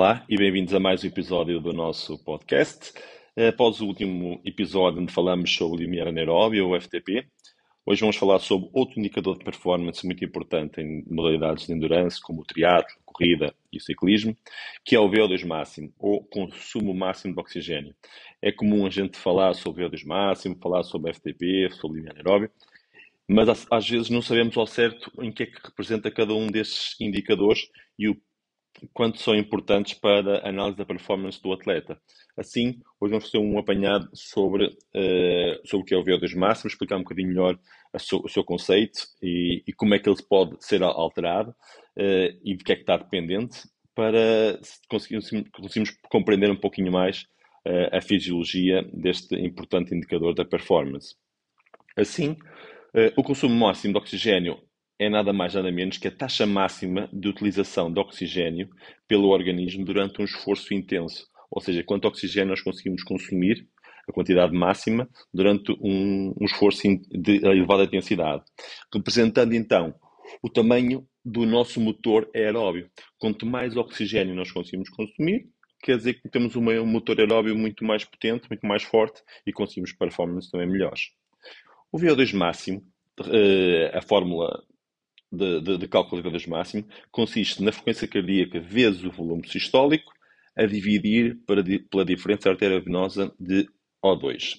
Olá e bem-vindos a mais um episódio do nosso podcast. Após o último episódio onde falamos sobre o limiar anaeróbio, ou FTP, hoje vamos falar sobre outro indicador de performance muito importante em modalidades de endurance, como o triatlo, corrida e o ciclismo, que é o VO2 máximo, ou consumo máximo de oxigênio. É comum a gente falar sobre VO2 máximo, falar sobre FTP, sobre limiar anaeróbio, mas às vezes não sabemos ao certo em que é que representa cada um desses indicadores e o quanto são importantes para a análise da performance do atleta. Assim, hoje vamos fazer um apanhado sobre, uh, sobre o que é o VO2 máximo, explicar um bocadinho melhor o seu conceito e, e, como é que ele pode ser alterado uh, e de que é que está dependente para conseguirmos, conseguirmos compreender um pouquinho mais uh, a fisiologia deste importante indicador da performance. Assim, o consumo máximo de oxigênio é nada mais nada menos que a taxa máxima de utilização de oxigênio pelo organismo durante um esforço intenso. Ou seja, quanto oxigênio nós conseguimos consumir, a quantidade máxima, durante um, um esforço de elevada intensidade. Representando então o tamanho do nosso motor aeróbio. Quanto mais oxigênio nós conseguimos consumir, quer dizer que temos um motor aeróbio muito mais potente, muito mais forte e conseguimos performances também melhores. O VO2 máximo, eh, a fórmula de, de, de cálculo VO2 máximo consiste na frequência cardíaca vezes o volume sistólico a dividir para, pela diferença arteriovenosa de O2.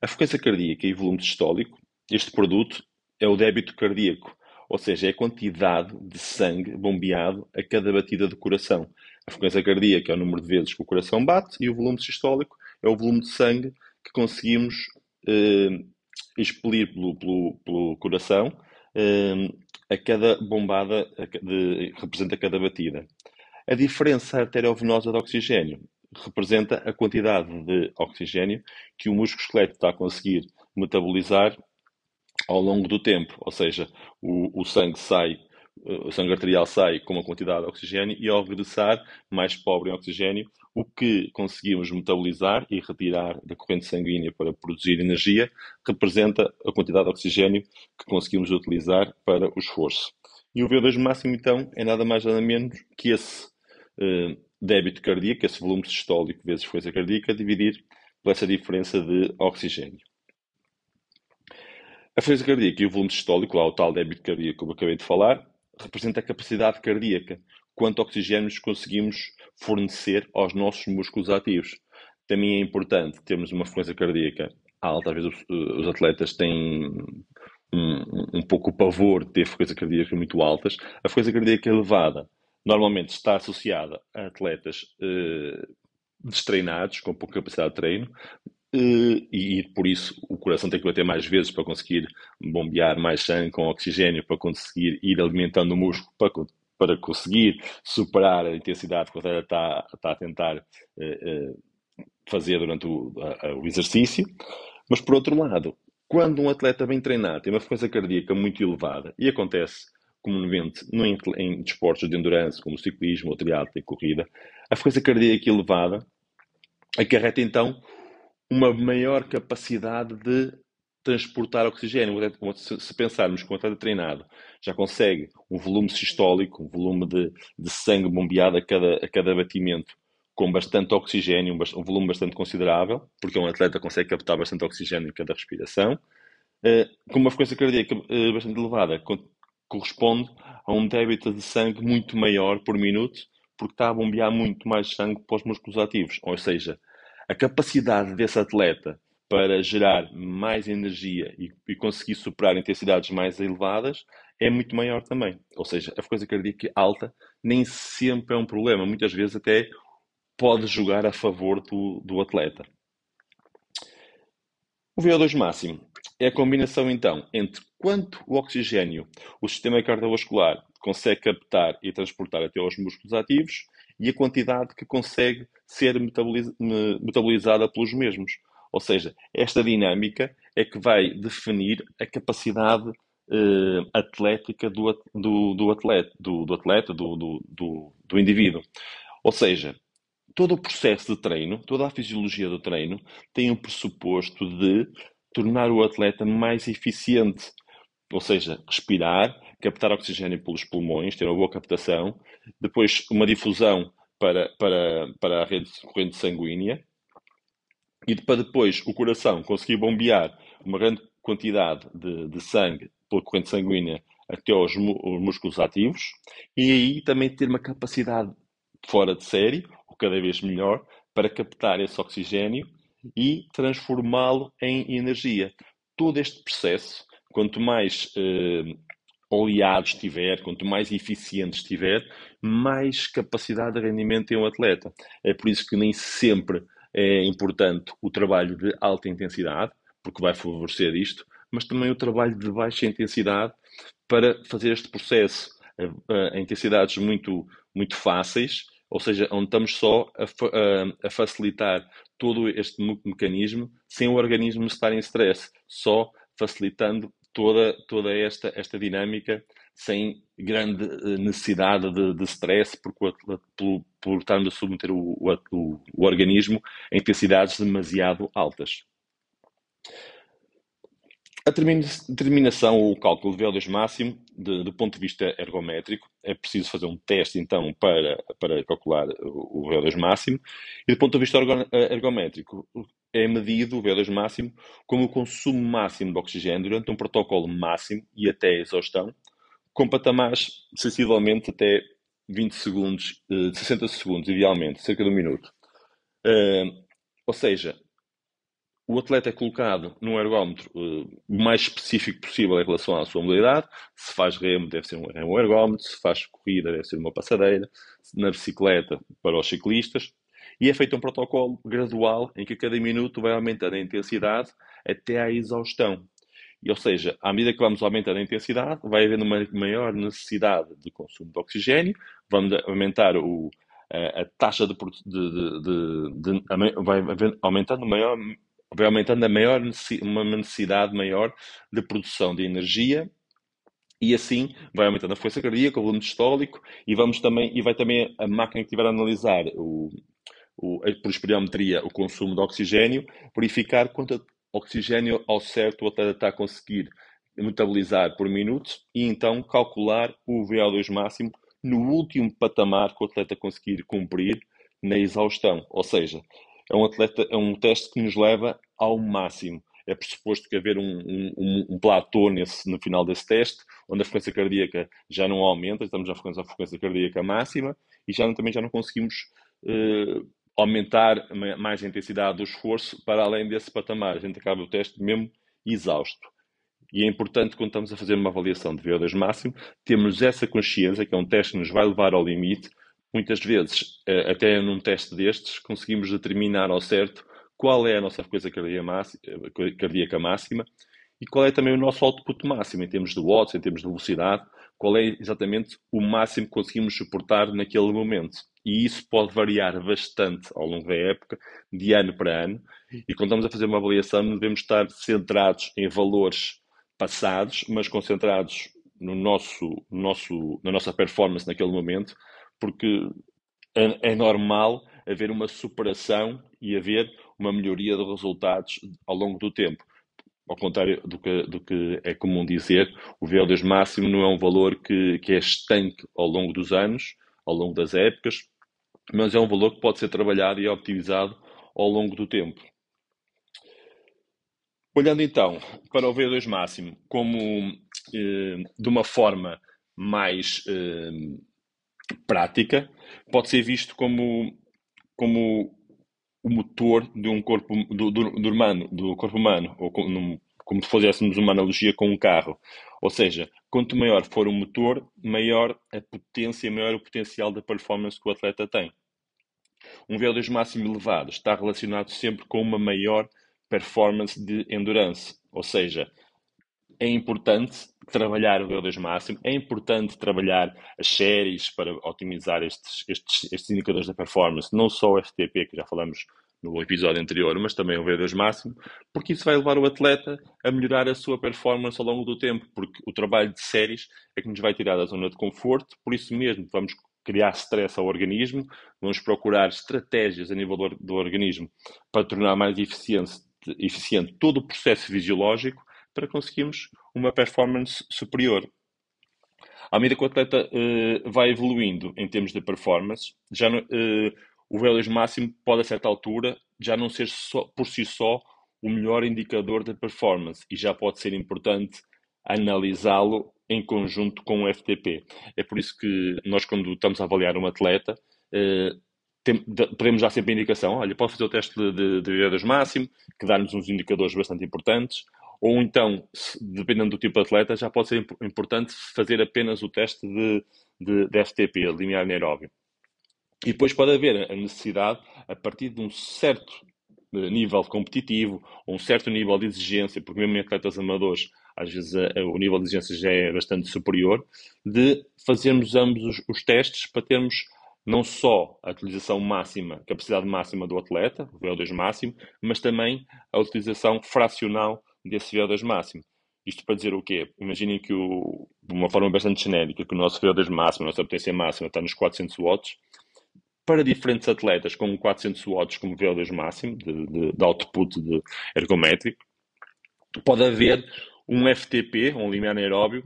A frequência cardíaca e o volume sistólico, este produto é o débito cardíaco, ou seja, é a quantidade de sangue bombeado a cada batida do coração. A frequência cardíaca é o número de vezes que o coração bate e o volume sistólico é o volume de sangue que conseguimos eh, expelir pelo, pelo, pelo coração eh, a cada bombada de, representa cada batida. A diferença arteriovenosa de oxigênio representa a quantidade de oxigênio que o músculo esqueleto está a conseguir metabolizar ao longo do tempo, ou seja, o, o sangue sai, o sangue arterial sai com uma quantidade de oxigênio e ao regressar, mais pobre em oxigênio, o que conseguimos metabolizar e retirar da corrente sanguínea para produzir energia representa a quantidade de oxigênio que conseguimos utilizar para o esforço. E o VO2 máximo, então, é nada mais nada menos que esse uh, débito cardíaco, esse volume sistólico vezes frequência cardíaca, dividir por essa diferença de oxigênio. A frequência cardíaca e o volume sistólico, lá o tal débito cardíaco que eu acabei de falar, representa a capacidade cardíaca, quanto oxigênio conseguimos fornecer aos nossos músculos ativos. Também é importante termos uma frequência cardíaca alta. Às vezes os, atletas têm um, um pouco o pavor de ter frequência cardíaca muito altas. A frequência cardíaca elevada normalmente está associada a atletas eh, destreinados, com pouca capacidade de treino, e, e, por isso o coração tem que bater mais vezes para conseguir bombear mais sangue com oxigênio, para conseguir ir alimentando o músculo, para para conseguir superar a intensidade que o atleta está, está a tentar eh, eh, fazer durante o, o, exercício. Mas, por outro lado, quando um atleta bem treinado tem uma frequência cardíaca muito elevada, e acontece comumente em, em desportos de endurance, como o ciclismo, o triatlo e corrida, a frequência cardíaca elevada acarreta então uma maior capacidade de transportar oxigênio. Se pensarmos que um atleta treinado já consegue um volume sistólico, um volume de, de sangue bombeado a cada, a cada batimento com bastante oxigênio, um, um, volume bastante considerável, porque um atleta consegue captar bastante oxigênio em cada respiração, uh, com uma frequência cardíaca uh, bastante elevada, co corresponde a um débito de sangue muito maior por minuto, porque está a bombear muito mais sangue para os músculos ativos. Ou seja, a capacidade desse atleta para gerar mais energia e, e, conseguir superar intensidades mais elevadas é muito maior também. Ou seja, a frequência cardíaca alta nem sempre é um problema, muitas vezes até pode jogar a favor do, do atleta. O VO2 máximo é a combinação então entre quanto oxigênio o sistema cardiovascular consegue captar e transportar até aos músculos ativos e a quantidade que consegue ser metabolizada pelos mesmos. Ou seja, esta dinâmica é que vai definir a capacidade uh, atlética do, do, do, atleta, do, do atleta do, do, do indivíduo. Ou seja, todo o processo de treino, toda a fisiologia do treino, tem um pressuposto de tornar o atleta mais eficiente. Ou seja, respirar, captar oxigênio pelos pulmões, ter uma boa captação, depois uma difusão para, para, para a rede corrente sanguínea e para depois o coração conseguir bombear uma grande quantidade de, de sangue pela corrente sanguínea até aos músculos ativos e aí também ter uma capacidade fora de série, ou cada vez melhor, para captar esse oxigênio e transformá-lo em energia. Todo este processo, quanto mais eh, oleado estiver, quanto mais eficiente estiver, mais capacidade de rendimento tem o atleta. É por isso que nem sempre é importante o trabalho de alta intensidade, porque vai favorecer isto, mas também o trabalho de baixa intensidade para fazer este processo a, a intensidades muito, muito fáceis, ou seja, onde estamos só a, a, a facilitar todo este mecanismo sem o organismo estar em stress, só facilitando toda, toda esta, esta dinâmica sem grande eh, necessidade de, de stress por, por, por estarmos a submeter o, o, o organismo a intensidades demasiado altas. A determinação ou o cálculo de VO2 máximo, de, do ponto de vista ergométrico, é preciso fazer um teste, então, para, para calcular o, o VO2 máximo. E do ponto de vista ergométrico, é medido o VO2 máximo como o consumo máximo de oxigênio durante um protocolo máximo e até exaustão, com patamares sensivelmente até 20 segundos, 60 eh, segundos, idealmente, cerca de um minuto. Uh, ou seja, o atleta é colocado num ergómetro uh, o mais específico possível em relação à sua mobilidade. Se faz remo, deve ser um, um ergómetro. Se faz corrida, deve ser uma passadeira. Na bicicleta, para os ciclistas. E é feito um protocolo gradual em que a cada minuto vai aumentando a intensidade até à exaustão. E, ou seja, à medida que vamos aumentando a intensidade, vai havendo uma maior necessidade de consumo de oxigênio, vamos aumentar o, a, a taxa de, de, de, de, vai aumentando maior vai aumentando a maior, uma necessidade maior de produção de energia e assim vai aumentando a frequência cardíaca, o volume sistólico e vamos também e vai também a máquina que estiver a analisar o, o, por espelhometria o consumo de oxigênio, verificar quanto oxigênio ao certo o atleta está a conseguir metabolizar por minuto e então calcular o VO2 máximo no último patamar que o atleta conseguir cumprir na exaustão. Ou seja, é um, atleta, é um teste que nos leva ao máximo. É pressuposto que haver um, um, um platô nesse, no final desse teste, onde a frequência cardíaca já não aumenta, estamos na frequência, frequência cardíaca máxima e já também já não conseguimos uh, aumentar mais a intensidade do esforço para além desse patamar. A gente acaba o teste mesmo exausto. E é importante, quando estamos a fazer uma avaliação de VO2 máximo, termos essa consciência que é um teste que nos vai levar ao limite, muitas vezes, eh, até num teste destes, conseguimos determinar ao certo qual é a nossa frequência cardíaca máxima e qual é também o nosso output máximo, em termos de watts, em termos de velocidade, qual é exatamente o máximo que conseguimos suportar naquele momento. E isso pode variar bastante ao longo da época, de ano para ano. E quando estamos a fazer uma avaliação, devemos estar centrados em valores passados, mas concentrados no nosso, no nosso, na nossa performance naquele momento, porque é, é normal haver uma superação e haver uma melhoria de resultados ao longo do tempo. Ao contrário do que, do que é comum dizer, o VO2 máximo não é um valor que, que é estanque ao longo dos anos, ao longo das épocas, mas é um valor que pode ser trabalhado e optimizado ao longo do tempo. Olhando então para o VO2 máximo como eh, de uma forma mais eh, prática, pode ser visto como, como o motor de um corpo do, do, do humano, do corpo humano, ou como, como se fizéssemos uma analogia com um carro. Ou seja, quanto maior for o motor, maior a potência, maior o potencial da performance que o atleta tem. Um VO2 máximo elevado está relacionado sempre com uma maior performance de endurance, ou seja, é importante trabalhar o VO2 máximo, é importante trabalhar as séries para otimizar estes, estes, estes indicadores da performance, não só o FTP, que já falamos no episódio anterior, mas também o VO2 máximo, porque isso vai levar o atleta a melhorar a sua performance ao longo do tempo, porque o trabalho de séries é que nos vai tirar da zona de conforto, por isso mesmo vamos criar stress ao organismo, vamos procurar estratégias a nível do, do organismo para tornar mais eficiente, eficiente todo o processo fisiológico para conseguirmos uma performance superior. À medida que o atleta uh, vai evoluindo em termos de performance, já uh, o VO2 máximo pode, a certa altura, já não ser só, por si só o melhor indicador de performance e já pode ser importante analisá-lo em conjunto com o FTP. É por isso que nós, quando estamos a avaliar um atleta, uh, tem, podemos dar sempre a indicação, olha, pode fazer o teste de, de, de VO2 máximo, que dá-nos uns indicadores bastante importantes, ou então, dependendo do tipo de atleta, já pode ser importante fazer apenas o teste de, de, de FTP, limiar anaeróbio. E depois pode haver a necessidade, a partir de um certo eh, nível competitivo, um certo nível de exigência, porque mesmo em atletas amadores, às vezes a, o nível de exigência já é bastante superior, de fazermos ambos os, os testes para termos não só a utilização máxima, capacidade máxima do atleta, o VO2 máximo, mas também a utilização fracional desse VO2 máximo. Isto para dizer o quê? Imaginem que, o, de uma forma bastante genérica, que o nosso VO2 máximo, a nossa potência máxima está nos 400 watts. Para diferentes atletas com 400 watts como VO2 máximo, de, de, de output de ergométrico, pode haver um FTP, um limiar aeróbio,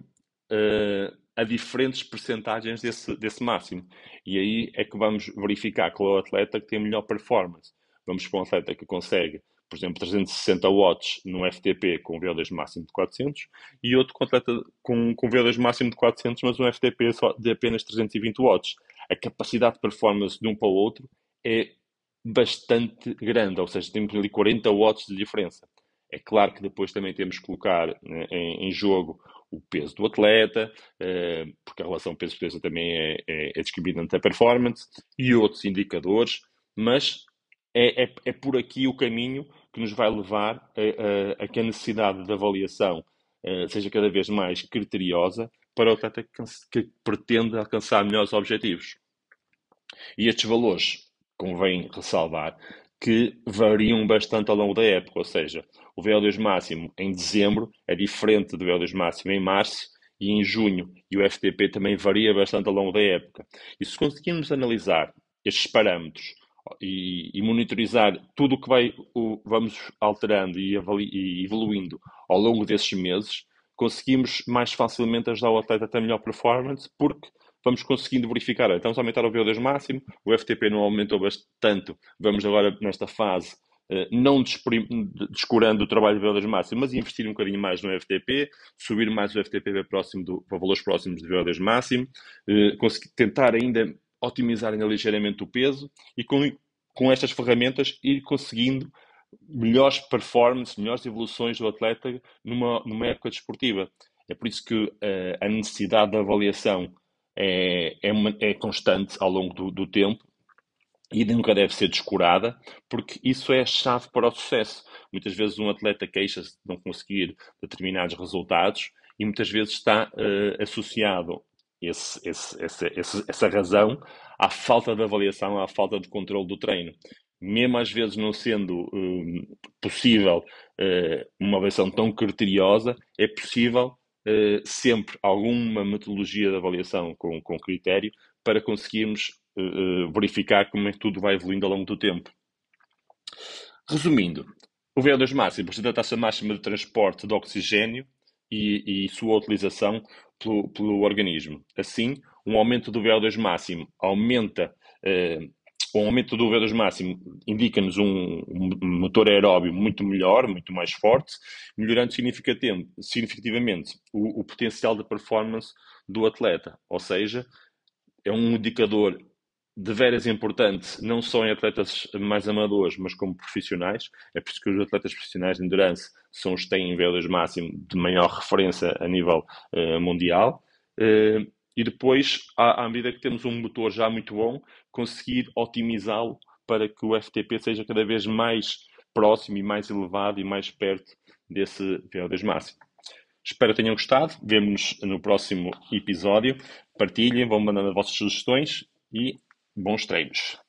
uh, a diferentes percentagens desse, desse máximo. E aí é que vamos verificar qual é o atleta que tem a melhor performance. Vamos para um atleta que consegue por exemplo, 360 watts no FTP com VO2 máximo de 400 e outro com, com VO2 máximo de 400, mas um FTP só de apenas 320 watts. A capacidade de performance de um para o outro é bastante grande, ou seja, temos ali 40 watts de diferença. É claro que depois também temos que colocar né, em, em, jogo o peso do atleta, eh, porque a relação peso-peso também é, é, é discriminante da performance, e outros indicadores, mas é, é, é por aqui o caminho que nos vai levar a, a, a que a necessidade de avaliação uh, seja cada vez mais criteriosa para o atleta que, que pretende alcançar melhores objetivos. E estes valores, convém ressalvar, que variam bastante ao longo da época, ou seja, o VO2 máximo em dezembro é diferente do VO2 máximo em março e em junho, e o FTP também varia bastante ao longo da época. E se conseguirmos analisar estes parâmetros e, e monitorizar tudo o que vai, o, vamos alterando e, avali, e evoluindo ao longo desses meses, conseguimos mais facilmente ajudar o atleta a ter melhor performance, porque vamos conseguindo verificar, estamos a aumentar o VO2 máximo, o FTP não aumentou bastante, vamos agora nesta fase eh, não descurando o trabalho de VO2 máximo, mas investir um bocadinho mais no FTP, subir mais o FTP para, próximo do, para valores próximos de VO2 máximo, eh, tentar ainda otimizar ainda ligeiramente o peso e com, com estas ferramentas ir conseguindo melhores performances, melhores evoluções do atleta numa, numa época desportiva. É por isso que uh, a necessidade de avaliação é, é, uma, é constante ao longo do, do, tempo e nunca deve ser descurada, porque isso é a chave para o sucesso. Muitas vezes um atleta queixa-se de não conseguir determinados resultados e muitas vezes está uh, associado esse, esse, essa, essa razão à falta de avaliação, à falta de controle do treino. Mesmo às vezes não sendo um, possível uh, uma avaliação tão criteriosa, é possível uh, sempre alguma metodologia de avaliação com, com critério para conseguirmos uh, verificar como é que tudo vai evoluindo ao longo do tempo. Resumindo, o VO2 máximo representa a taxa máxima de transporte de oxigênio e, e sua utilização pelo, pelo, organismo. Assim, um aumento do VO2 máximo aumenta, eh, um aumento do VO2 máximo indica-nos um, um, motor aeróbio muito melhor, muito mais forte, melhorando significativamente o, o potencial de performance do atleta. Ou seja, é um indicador de veras importante, não só em atletas mais amadores, mas como profissionais. É por isso que os atletas profissionais de endurance são os que têm VO2 máximo de maior referência a nível uh, mundial. Uh, e depois, à, à, medida que temos um motor já muito bom, conseguir otimizá-lo para que o FTP seja cada vez mais próximo e mais elevado e mais perto desse VO2 máximo. Espero que tenham gostado. Vemo-nos no próximo episódio. Partilhem, vão mandando as vossas sugestões e bons treinos.